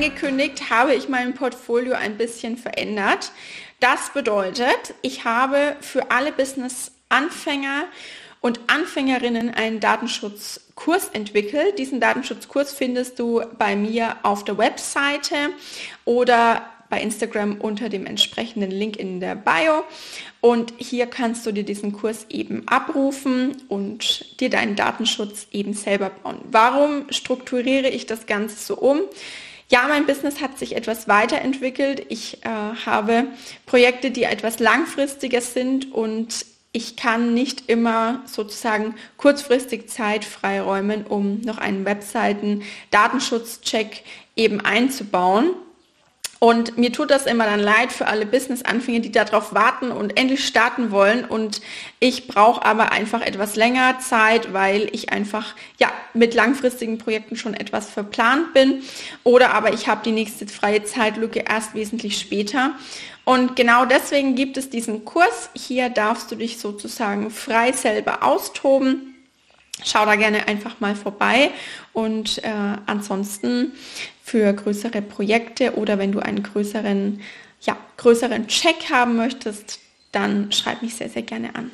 angekündigt, habe ich mein Portfolio ein bisschen verändert. Das bedeutet, ich habe für alle Business-Anfänger und Anfängerinnen einen Datenschutzkurs entwickelt. Diesen Datenschutzkurs findest du bei mir auf der Webseite oder bei Instagram unter dem entsprechenden Link in der Bio. Und hier kannst du dir diesen Kurs eben abrufen und dir deinen Datenschutz eben selber bauen. Warum strukturiere ich das Ganze so um? Ja, mein Business hat sich etwas weiterentwickelt. Ich äh, habe Projekte, die etwas langfristiger sind und ich kann nicht immer sozusagen kurzfristig Zeit freiräumen, um noch einen Webseiten-Datenschutzcheck eben einzubauen. Und mir tut das immer dann leid für alle Business-Anfänger, die darauf warten und endlich starten wollen. Und ich brauche aber einfach etwas länger Zeit, weil ich einfach ja mit langfristigen Projekten schon etwas verplant bin. Oder aber ich habe die nächste freie Zeitlücke erst wesentlich später. Und genau deswegen gibt es diesen Kurs. Hier darfst du dich sozusagen frei selber austoben schau da gerne einfach mal vorbei. Und äh, ansonsten für größere Projekte oder wenn du einen größeren, ja, größeren Check haben möchtest, dann schreib mich sehr, sehr gerne an.